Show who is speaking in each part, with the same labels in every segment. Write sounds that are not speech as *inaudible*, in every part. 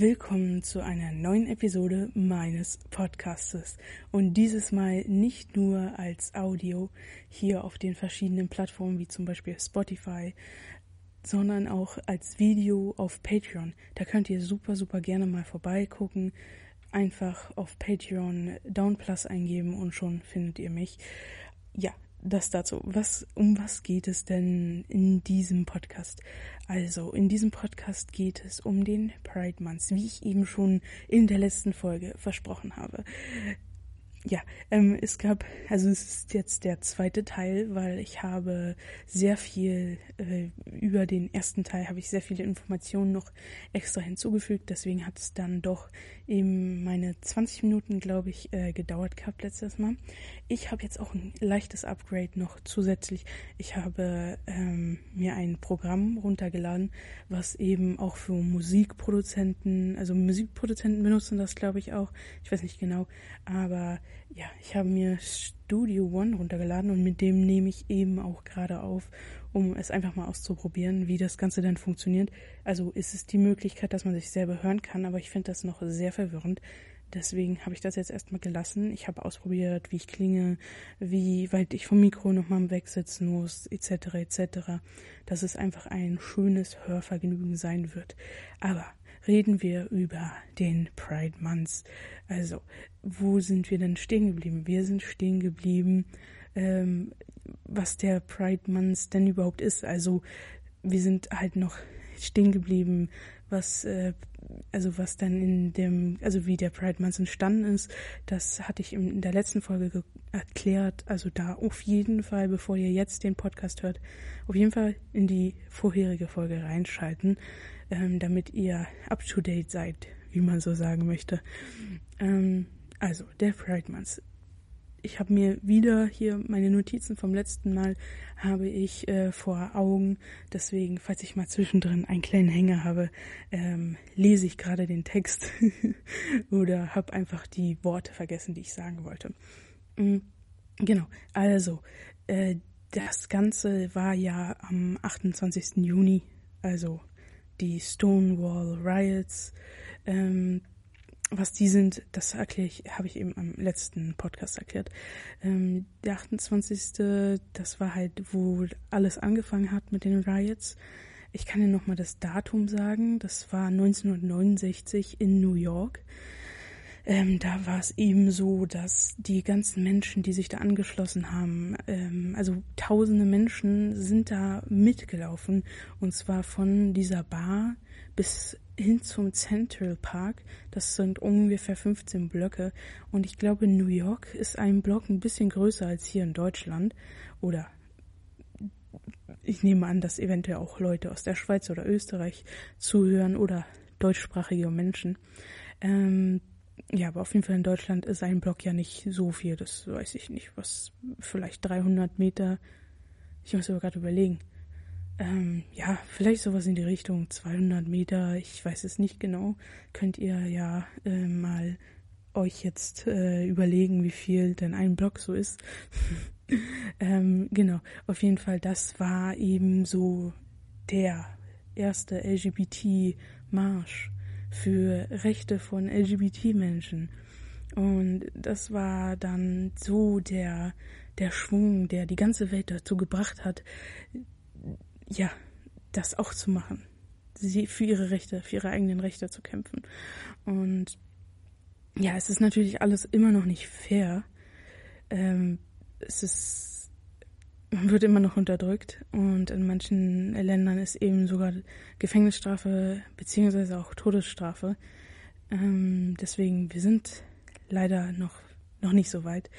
Speaker 1: Willkommen zu einer neuen Episode meines Podcastes und dieses Mal nicht nur als Audio hier auf den verschiedenen Plattformen wie zum Beispiel Spotify, sondern auch als Video auf Patreon. Da könnt ihr super, super gerne mal vorbeigucken. Einfach auf Patreon Downplus eingeben und schon findet ihr mich. Ja, das dazu. Was, um was geht es denn in diesem Podcast? Also, in diesem Podcast geht es um den Pride Month, wie ich eben schon in der letzten Folge versprochen habe ja, ähm, es gab, also es ist jetzt der zweite Teil, weil ich habe sehr viel äh, über den ersten Teil habe ich sehr viele Informationen noch extra hinzugefügt. Deswegen hat es dann doch eben meine 20 Minuten, glaube ich, äh, gedauert gehabt letztes Mal. Ich habe jetzt auch ein leichtes Upgrade noch zusätzlich. Ich habe ähm, mir ein Programm runtergeladen, was eben auch für Musikproduzenten, also Musikproduzenten benutzen das, glaube ich auch. Ich weiß nicht genau, aber ja, ich habe mir Studio One runtergeladen und mit dem nehme ich eben auch gerade auf, um es einfach mal auszuprobieren, wie das Ganze dann funktioniert. Also ist es die Möglichkeit, dass man sich selber hören kann, aber ich finde das noch sehr verwirrend. Deswegen habe ich das jetzt erstmal gelassen. Ich habe ausprobiert, wie ich klinge, wie weit ich vom Mikro nochmal wegsitzen muss, etc. etc. Dass es einfach ein schönes Hörvergnügen sein wird. Aber reden wir über den Pride Month. Also, wo sind wir denn stehen geblieben? Wir sind stehen geblieben, ähm, was der Pride Month denn überhaupt ist. Also, wir sind halt noch stehen geblieben, was äh, also was dann in dem also wie der Pride Month entstanden ist, das hatte ich in der letzten Folge erklärt. Also da auf jeden Fall, bevor ihr jetzt den Podcast hört, auf jeden Fall in die vorherige Folge reinschalten ähm, damit ihr up to date seid, wie man so sagen möchte. Ähm, also, der Pride Month. Ich habe mir wieder hier meine Notizen vom letzten Mal habe ich äh, vor Augen. Deswegen, falls ich mal zwischendrin einen kleinen Hänger habe, ähm, lese ich gerade den Text *laughs* oder habe einfach die Worte vergessen, die ich sagen wollte. Mhm. Genau. Also, äh, das Ganze war ja am 28. Juni, also die Stonewall Riots. Ähm, was die sind, das erkläre ich, habe ich eben am letzten Podcast erklärt. Ähm, der 28. Das war halt, wo alles angefangen hat mit den Riots. Ich kann dir nochmal das Datum sagen. Das war 1969 in New York ähm, da war es eben so, dass die ganzen Menschen, die sich da angeschlossen haben, ähm, also tausende Menschen sind da mitgelaufen und zwar von dieser Bar bis hin zum Central Park. Das sind ungefähr 15 Blöcke und ich glaube, New York ist ein Block ein bisschen größer als hier in Deutschland oder ich nehme an, dass eventuell auch Leute aus der Schweiz oder Österreich zuhören oder deutschsprachige Menschen. Ähm, ja, aber auf jeden Fall in Deutschland ist ein Block ja nicht so viel. Das weiß ich nicht. Was, vielleicht 300 Meter. Ich muss aber gerade überlegen. Ähm, ja, vielleicht sowas in die Richtung 200 Meter. Ich weiß es nicht genau. Könnt ihr ja äh, mal euch jetzt äh, überlegen, wie viel denn ein Block so ist. *laughs* ähm, genau, auf jeden Fall, das war eben so der erste LGBT-Marsch für Rechte von LGBT-Menschen. Und das war dann so der, der Schwung, der die ganze Welt dazu gebracht hat, ja, das auch zu machen. Sie für ihre Rechte, für ihre eigenen Rechte zu kämpfen. Und ja, es ist natürlich alles immer noch nicht fair. Ähm, es ist wird immer noch unterdrückt und in manchen Ländern ist eben sogar Gefängnisstrafe beziehungsweise auch Todesstrafe. Ähm, deswegen, wir sind leider noch, noch nicht so weit.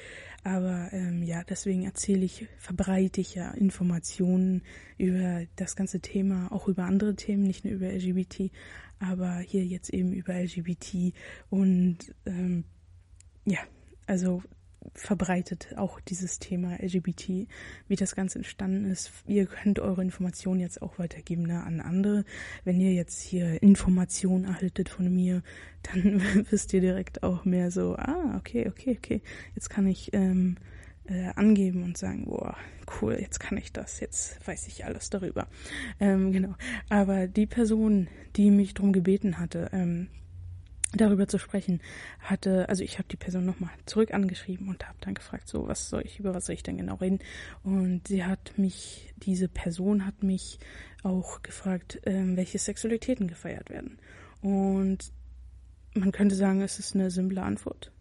Speaker 1: Aber ähm, ja, deswegen erzähle ich, verbreite ich ja Informationen über das ganze Thema, auch über andere Themen, nicht nur über LGBT, aber hier jetzt eben über LGBT und ähm, ja, also verbreitet auch dieses Thema LGBT, wie das Ganze entstanden ist. Ihr könnt eure Informationen jetzt auch weitergeben ne, an andere. Wenn ihr jetzt hier Informationen erhaltet von mir, *laughs* dann *laughs* wisst ihr direkt auch mehr so, ah, okay, okay, okay, jetzt kann ich ähm, äh, angeben und sagen, boah, cool, jetzt kann ich das, jetzt weiß ich alles darüber. Ähm, genau. Aber die Person, die mich darum gebeten hatte, ähm, darüber zu sprechen, hatte, also ich habe die Person nochmal zurück angeschrieben und habe dann gefragt, so was soll ich, über was soll ich denn genau reden? Und sie hat mich, diese Person hat mich auch gefragt, ähm, welche Sexualitäten gefeiert werden. Und man könnte sagen, es ist eine simple Antwort.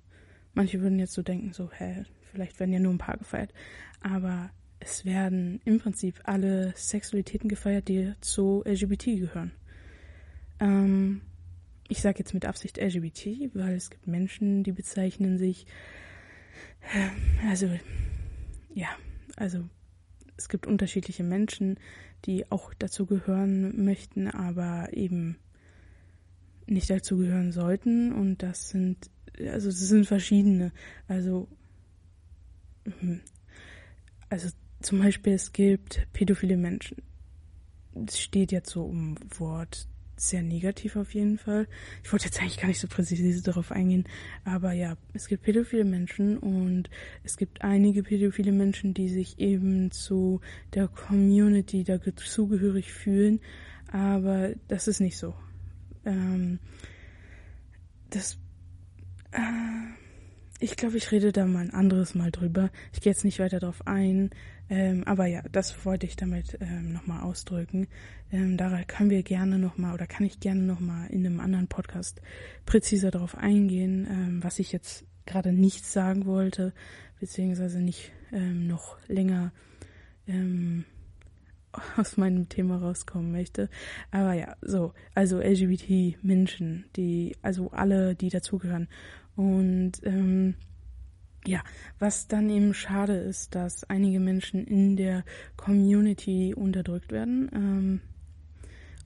Speaker 1: Manche würden jetzt so denken, so, hä, vielleicht werden ja nur ein paar gefeiert. Aber es werden im Prinzip alle Sexualitäten gefeiert, die zu LGBT gehören. Ähm, ich sage jetzt mit Absicht LGBT, weil es gibt Menschen, die bezeichnen sich, äh, also ja, also es gibt unterschiedliche Menschen, die auch dazu gehören möchten, aber eben nicht dazu gehören sollten. Und das sind, also es sind verschiedene. Also, hm, also zum Beispiel es gibt pädophile Menschen. Es steht jetzt so im Wort sehr negativ auf jeden Fall. Ich wollte jetzt eigentlich gar nicht so präzise darauf eingehen, aber ja, es gibt pädophile Menschen und es gibt einige pädophile Menschen, die sich eben zu der Community dazugehörig fühlen, aber das ist nicht so. Ähm, das äh, ich glaube, ich rede da mal ein anderes Mal drüber. Ich gehe jetzt nicht weiter darauf ein. Ähm, aber ja, das wollte ich damit ähm, nochmal ausdrücken. Ähm, da können wir gerne nochmal oder kann ich gerne nochmal in einem anderen Podcast präziser darauf eingehen, ähm, was ich jetzt gerade nicht sagen wollte, beziehungsweise nicht ähm, noch länger ähm, aus meinem Thema rauskommen möchte. Aber ja, so, also LGBT-Menschen, die, also alle, die dazugehören. Und ähm, ja, was dann eben schade ist, dass einige Menschen in der Community unterdrückt werden, ähm,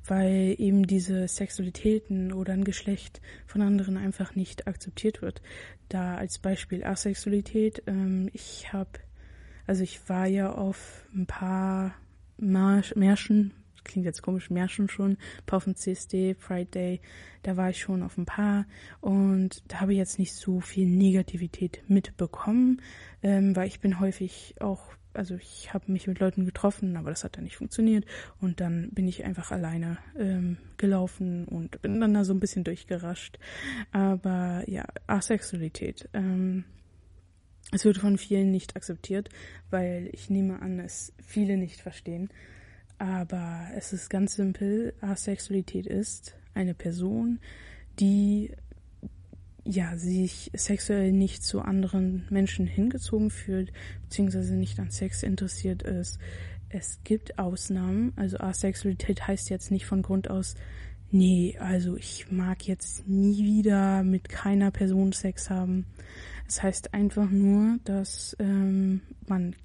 Speaker 1: weil eben diese Sexualitäten oder ein Geschlecht von anderen einfach nicht akzeptiert wird. Da als Beispiel Asexualität, ähm, ich habe, also ich war ja auf ein paar Märschen klingt jetzt komisch, Märchen schon, ein paar auf CSD, Pride Day, da war ich schon auf ein paar und da habe ich jetzt nicht so viel Negativität mitbekommen, ähm, weil ich bin häufig auch, also ich habe mich mit Leuten getroffen, aber das hat dann nicht funktioniert und dann bin ich einfach alleine ähm, gelaufen und bin dann da so ein bisschen durchgerascht. Aber ja, Asexualität. Ähm, es wird von vielen nicht akzeptiert, weil ich nehme an, es viele nicht verstehen. Aber es ist ganz simpel. Asexualität ist eine Person, die ja sich sexuell nicht zu anderen Menschen hingezogen fühlt, beziehungsweise nicht an Sex interessiert ist. Es gibt Ausnahmen. Also Asexualität heißt jetzt nicht von Grund aus, nee, also ich mag jetzt nie wieder mit keiner Person Sex haben. Es heißt einfach nur, dass ähm, man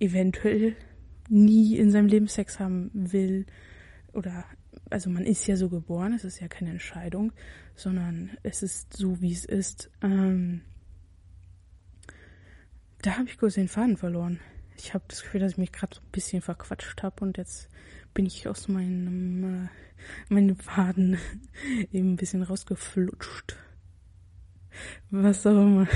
Speaker 1: eventuell nie in seinem Leben Sex haben will oder also man ist ja so geboren, es ist ja keine Entscheidung, sondern es ist so, wie es ist. Ähm, da habe ich kurz den Faden verloren. Ich habe das Gefühl, dass ich mich gerade so ein bisschen verquatscht habe und jetzt bin ich aus meinem äh, meinem Faden *laughs* eben ein bisschen rausgeflutscht. Was auch immer.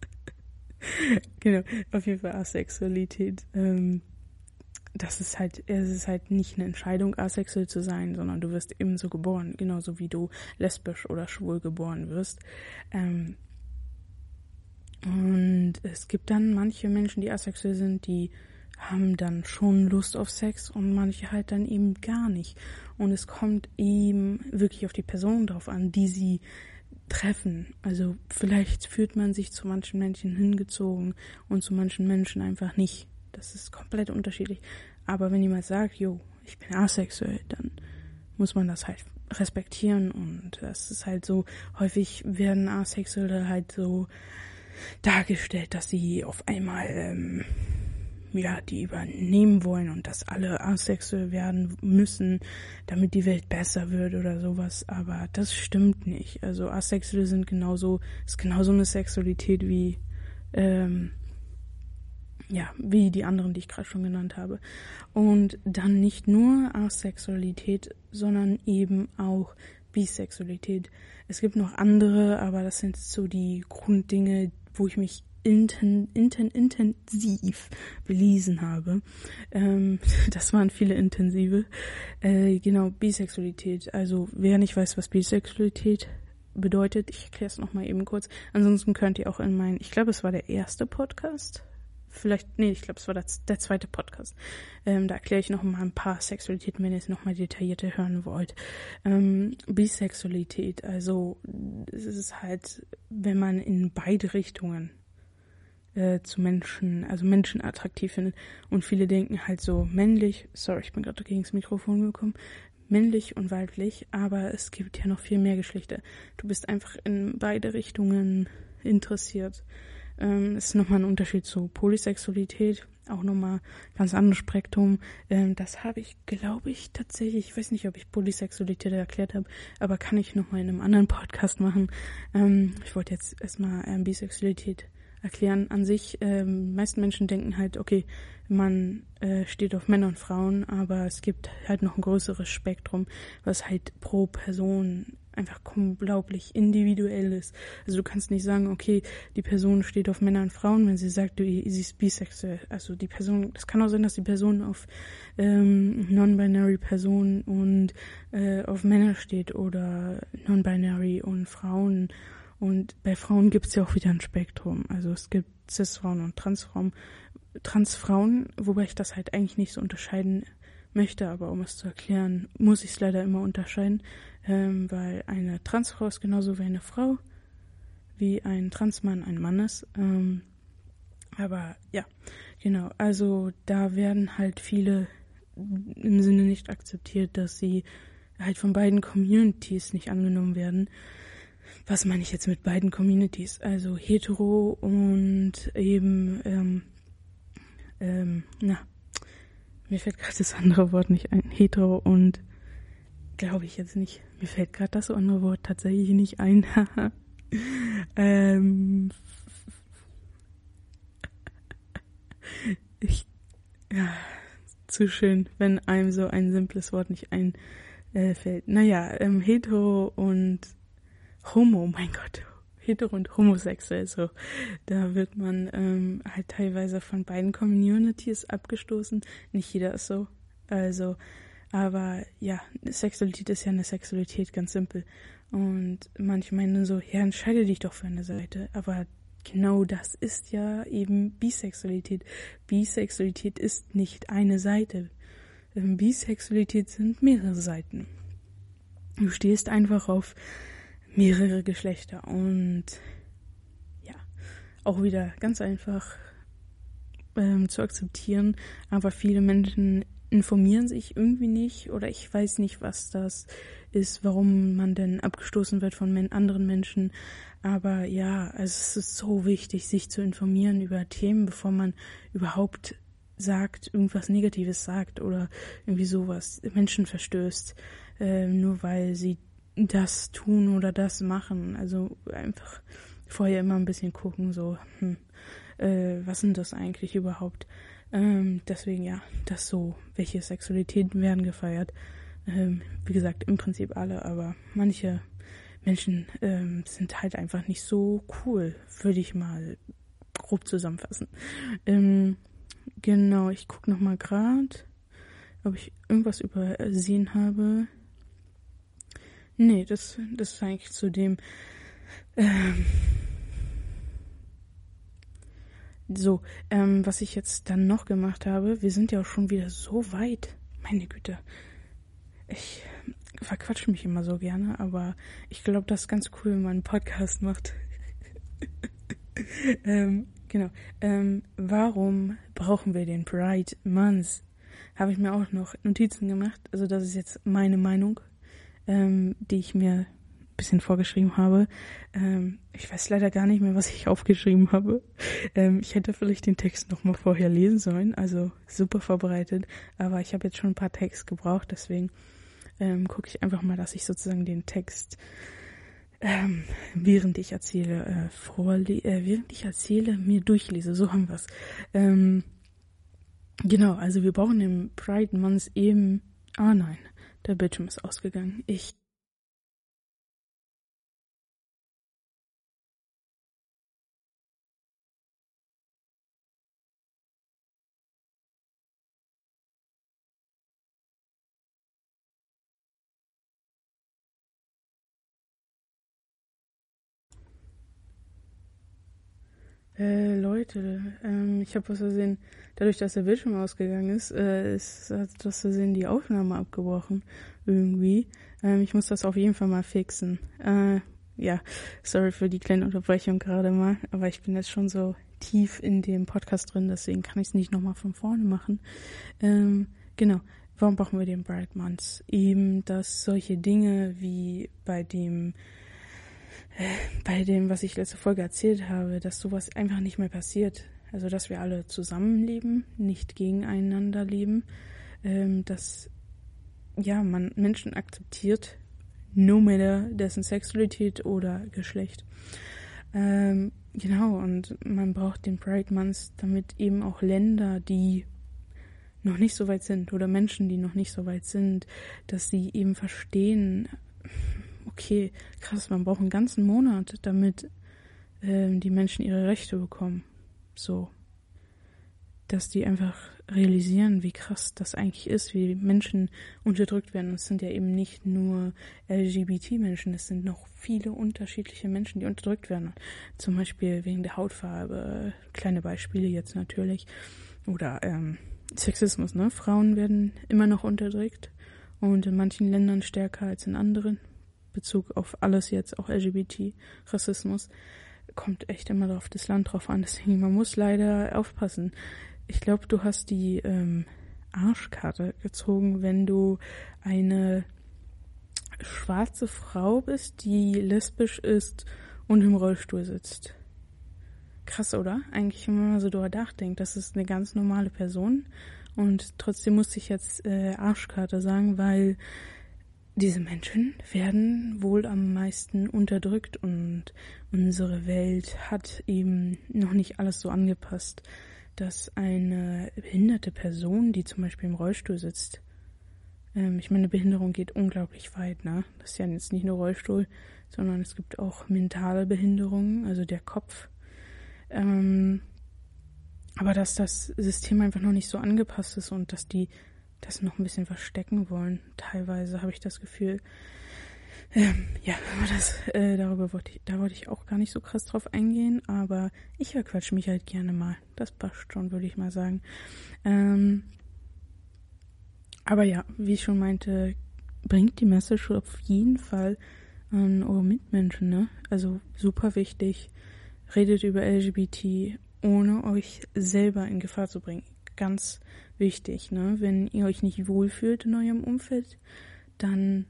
Speaker 1: *laughs* genau, auf jeden Fall Asexualität. Ähm, das ist halt, es ist halt nicht eine Entscheidung, asexuell zu sein, sondern du wirst ebenso geboren, genauso wie du lesbisch oder schwul geboren wirst. Ähm, und es gibt dann manche Menschen, die asexuell sind, die haben dann schon Lust auf Sex und manche halt dann eben gar nicht. Und es kommt eben wirklich auf die Person drauf an, die sie treffen. Also vielleicht fühlt man sich zu manchen Menschen hingezogen und zu manchen Menschen einfach nicht. Das ist komplett unterschiedlich. Aber wenn jemand sagt, jo, ich bin asexuell, dann muss man das halt respektieren und das ist halt so, häufig werden Asexuelle halt so dargestellt, dass sie auf einmal ähm, ja, die übernehmen wollen und dass alle asexuell werden müssen, damit die Welt besser wird oder sowas. Aber das stimmt nicht. Also Asexuelle sind genauso, ist genauso eine Sexualität wie ähm, ja, wie die anderen, die ich gerade schon genannt habe. Und dann nicht nur Asexualität, sondern eben auch Bisexualität. Es gibt noch andere, aber das sind so die Grunddinge, wo ich mich inten, inten, intensiv belesen habe. Ähm, *laughs* das waren viele intensive. Äh, genau, Bisexualität. Also wer nicht weiß, was Bisexualität bedeutet. Ich erkläre es nochmal eben kurz. Ansonsten könnt ihr auch in meinen, ich glaube, es war der erste Podcast. Vielleicht, nee, ich glaube, es war der, der zweite Podcast. Ähm, da erkläre ich noch mal ein paar Sexualitäten, wenn ihr es noch mal detaillierter hören wollt. Ähm, Bisexualität, also es ist halt, wenn man in beide Richtungen äh, zu Menschen, also Menschen attraktiv findet. Und viele denken halt so männlich, sorry, ich bin gerade gegen das Mikrofon gekommen, männlich und weiblich, aber es gibt ja noch viel mehr Geschlechter. Du bist einfach in beide Richtungen interessiert. Ähm, ist nochmal ein Unterschied zu Polysexualität, auch nochmal ganz anderes Spektrum. Ähm, das habe ich, glaube ich, tatsächlich, ich weiß nicht, ob ich Polysexualität erklärt habe, aber kann ich nochmal in einem anderen Podcast machen. Ähm, ich wollte jetzt erstmal ähm, Bisexualität erklären. An sich, ähm, meisten Menschen denken halt, okay, man äh, steht auf Männer und Frauen, aber es gibt halt noch ein größeres Spektrum, was halt pro Person einfach unglaublich individuell ist. Also du kannst nicht sagen, okay, die Person steht auf Männer und Frauen, wenn sie sagt, du, sie ist bisexuell. Also die Person, das kann auch sein, dass die Person auf ähm, non-binary Personen und äh, auf Männer steht oder non-binary und Frauen und bei Frauen gibt es ja auch wieder ein Spektrum. Also es gibt Cis-Frauen und Transfrauen. Transfrauen, wobei ich das halt eigentlich nicht so unterscheiden möchte, aber um es zu erklären, muss ich es leider immer unterscheiden, ähm, weil eine Transfrau ist genauso wie eine Frau, wie ein Transmann ein Mann ist. Ähm, aber ja, genau. Also da werden halt viele im Sinne nicht akzeptiert, dass sie halt von beiden Communities nicht angenommen werden was meine ich jetzt mit beiden Communities? Also hetero und eben, ähm, ähm, na, mir fällt gerade das andere Wort nicht ein. Hetero und glaube ich jetzt nicht. Mir fällt gerade das andere Wort tatsächlich nicht ein. *laughs* ähm, ich, ja, zu schön, wenn einem so ein simples Wort nicht einfällt. Naja, ähm, hetero und Homo, mein Gott, hetero und homosexuell, so. Da wird man ähm, halt teilweise von beiden Communities abgestoßen. Nicht jeder ist so. Also, aber ja, Sexualität ist ja eine Sexualität, ganz simpel. Und manche meinen so, ja, entscheide dich doch für eine Seite. Aber genau das ist ja eben Bisexualität. Bisexualität ist nicht eine Seite. Ähm, Bisexualität sind mehrere Seiten. Du stehst einfach auf mehrere Geschlechter und ja, auch wieder ganz einfach ähm, zu akzeptieren, aber viele Menschen informieren sich irgendwie nicht oder ich weiß nicht, was das ist, warum man denn abgestoßen wird von men anderen Menschen. Aber ja, also es ist so wichtig, sich zu informieren über Themen, bevor man überhaupt sagt, irgendwas Negatives sagt oder irgendwie sowas Menschen verstößt, äh, nur weil sie das tun oder das machen. Also einfach vorher immer ein bisschen gucken, so, hm, äh, was sind das eigentlich überhaupt? Ähm, deswegen ja, das so, welche Sexualitäten werden gefeiert. Ähm, wie gesagt, im Prinzip alle, aber manche Menschen ähm, sind halt einfach nicht so cool, würde ich mal grob zusammenfassen. Ähm, genau, ich gucke nochmal gerade, ob ich irgendwas übersehen habe. Nee, das, das ist eigentlich zu dem. Ähm, so, ähm, was ich jetzt dann noch gemacht habe, wir sind ja auch schon wieder so weit. Meine Güte. Ich verquatsche mich immer so gerne, aber ich glaube, das ist ganz cool, wenn man einen Podcast macht. *laughs* ähm, genau. Ähm, warum brauchen wir den Pride Month? Habe ich mir auch noch Notizen gemacht. Also das ist jetzt meine Meinung ähm, die ich mir bisschen vorgeschrieben habe. Ähm, ich weiß leider gar nicht mehr, was ich *laughs* aufgeschrieben habe. Ähm, ich hätte vielleicht den Text noch mal vorher lesen sollen, also super vorbereitet. Aber ich habe jetzt schon ein paar Texte gebraucht, deswegen ähm, gucke ich einfach mal, dass ich sozusagen den Text ähm, während ich erzähle, äh, vorle äh, während ich erzähle, mir durchlese. So haben wir's. Ähm, genau, also wir brauchen im Pride Month eben. Ah nein, der Bildschirm ist ausgegangen. Ich Äh, Leute, ähm, ich habe aus Versehen, dadurch, dass der Bildschirm ausgegangen ist, äh, ist hat aus Versehen die Aufnahme abgebrochen. Irgendwie. Ähm, ich muss das auf jeden Fall mal fixen. Äh, ja, sorry für die kleine Unterbrechung gerade mal, aber ich bin jetzt schon so tief in dem Podcast drin, deswegen kann ich es nicht nochmal von vorne machen. Ähm, genau. Warum brauchen wir den Bright Months? Eben, dass solche Dinge wie bei dem bei dem, was ich letzte Folge erzählt habe, dass sowas einfach nicht mehr passiert. Also, dass wir alle zusammenleben, nicht gegeneinander leben, ähm, dass ja, man Menschen akzeptiert, no matter dessen Sexualität oder Geschlecht. Ähm, genau, und man braucht den Pride Month, damit eben auch Länder, die noch nicht so weit sind oder Menschen, die noch nicht so weit sind, dass sie eben verstehen, okay, krass, man braucht einen ganzen Monat, damit ähm, die Menschen ihre Rechte bekommen. So. Dass die einfach realisieren, wie krass das eigentlich ist, wie Menschen unterdrückt werden. Es sind ja eben nicht nur LGBT-Menschen, es sind noch viele unterschiedliche Menschen, die unterdrückt werden. Zum Beispiel wegen der Hautfarbe, kleine Beispiele jetzt natürlich. Oder ähm, Sexismus, ne? Frauen werden immer noch unterdrückt und in manchen Ländern stärker als in anderen. Bezug auf alles jetzt, auch LGBT, Rassismus, kommt echt immer auf das Land drauf an. Deswegen, man muss leider aufpassen. Ich glaube, du hast die ähm, Arschkarte gezogen, wenn du eine schwarze Frau bist, die lesbisch ist und im Rollstuhl sitzt. Krass, oder? Eigentlich, wenn man so drüber nachdenkt, das ist eine ganz normale Person. Und trotzdem musste ich jetzt äh, Arschkarte sagen, weil diese Menschen werden wohl am meisten unterdrückt und unsere Welt hat eben noch nicht alles so angepasst, dass eine behinderte Person, die zum Beispiel im Rollstuhl sitzt, ähm, ich meine, Behinderung geht unglaublich weit, ne? Das ist ja jetzt nicht nur Rollstuhl, sondern es gibt auch mentale Behinderungen, also der Kopf. Ähm, aber dass das System einfach noch nicht so angepasst ist und dass die das noch ein bisschen verstecken wollen. Teilweise habe ich das Gefühl. Ähm, ja, aber das, äh, darüber wollte ich, da wollte ich auch gar nicht so krass drauf eingehen, aber ich verquatsch mich halt gerne mal. Das passt schon, würde ich mal sagen. Ähm, aber ja, wie ich schon meinte, bringt die Message auf jeden Fall an eure Mitmenschen, ne? Also super wichtig. Redet über LGBT, ohne euch selber in Gefahr zu bringen ganz wichtig. Ne? Wenn ihr euch nicht wohlfühlt in eurem Umfeld, dann,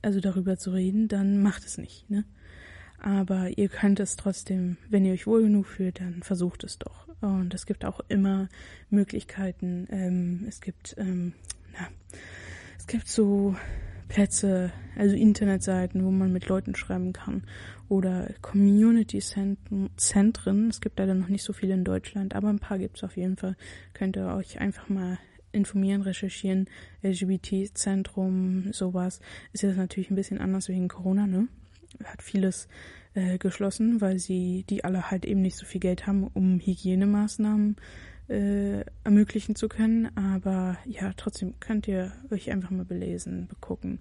Speaker 1: also darüber zu reden, dann macht es nicht. Ne? Aber ihr könnt es trotzdem, wenn ihr euch wohl genug fühlt, dann versucht es doch. Und es gibt auch immer Möglichkeiten. Ähm, es gibt, ähm, na, es gibt so Plätze, also Internetseiten, wo man mit Leuten schreiben kann oder Community-Zentren. Es gibt leider noch nicht so viele in Deutschland, aber ein paar gibt es auf jeden Fall. Könnt ihr euch einfach mal informieren, recherchieren. LGBT-Zentrum, sowas. Ist jetzt natürlich ein bisschen anders wegen Corona, ne? Hat vieles äh, geschlossen, weil sie die alle halt eben nicht so viel Geld haben, um Hygienemaßnahmen äh, ermöglichen zu können. Aber ja, trotzdem könnt ihr euch einfach mal belesen, begucken.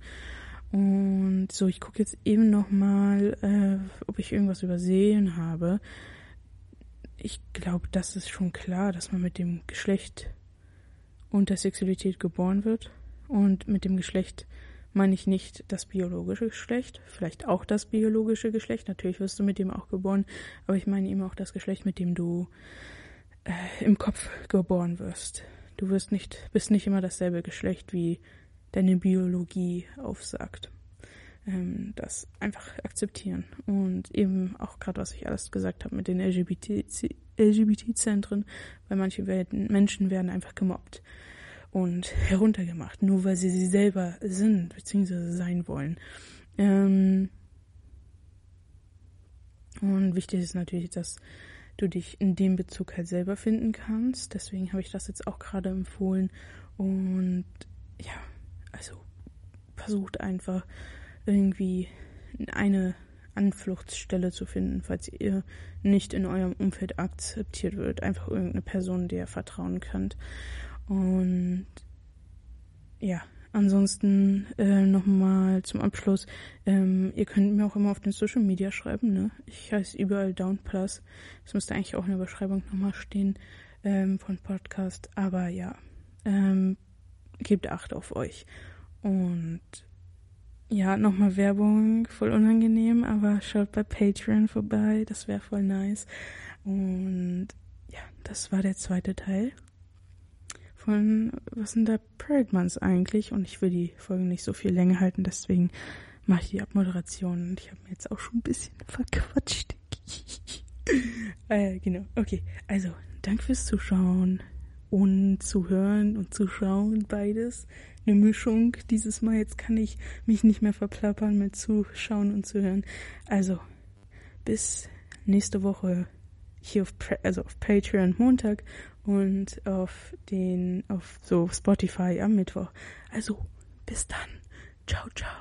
Speaker 1: Und so, ich gucke jetzt eben nochmal, äh, ob ich irgendwas übersehen habe. Ich glaube, das ist schon klar, dass man mit dem Geschlecht und der Sexualität geboren wird. Und mit dem Geschlecht meine ich nicht das biologische Geschlecht, vielleicht auch das biologische Geschlecht. Natürlich wirst du mit dem auch geboren, aber ich meine eben auch das Geschlecht, mit dem du äh, im Kopf geboren wirst. Du wirst nicht, bist nicht immer dasselbe Geschlecht, wie deine Biologie aufsagt. Ähm, das einfach akzeptieren. Und eben auch gerade, was ich alles gesagt habe mit den LGBT-Zentren, weil manche werden, Menschen werden einfach gemobbt und heruntergemacht, nur weil sie sie selber sind, beziehungsweise sein wollen. Ähm, und wichtig ist natürlich, dass du dich in dem Bezug halt selber finden kannst. Deswegen habe ich das jetzt auch gerade empfohlen. Und ja, also versucht einfach irgendwie eine Anfluchtsstelle zu finden, falls ihr nicht in eurem Umfeld akzeptiert wird. Einfach irgendeine Person, der ihr vertrauen könnt. Und ja, Ansonsten äh, nochmal zum Abschluss. Ähm, ihr könnt mir auch immer auf den Social Media schreiben, ne? Ich heiße überall Down Plus. Das müsste eigentlich auch in der Beschreibung nochmal stehen ähm, von Podcast. Aber ja, ähm, gebt Acht auf euch. Und ja, nochmal Werbung, voll unangenehm, aber schaut bei Patreon vorbei, das wäre voll nice. Und ja, das war der zweite Teil von was sind da Parade Months eigentlich? Und ich will die Folge nicht so viel länger halten, deswegen mache ich die Abmoderation und ich habe mir jetzt auch schon ein bisschen verquatscht. *laughs* äh, genau, okay. Also, danke fürs Zuschauen und zu hören und zu schauen, beides. Eine Mischung. Dieses Mal jetzt kann ich mich nicht mehr verplappern mit Zuschauen und zu hören. Also, bis nächste Woche hier auf, also auf Patreon Montag und auf den, auf so Spotify am Mittwoch. Also, bis dann. Ciao, ciao.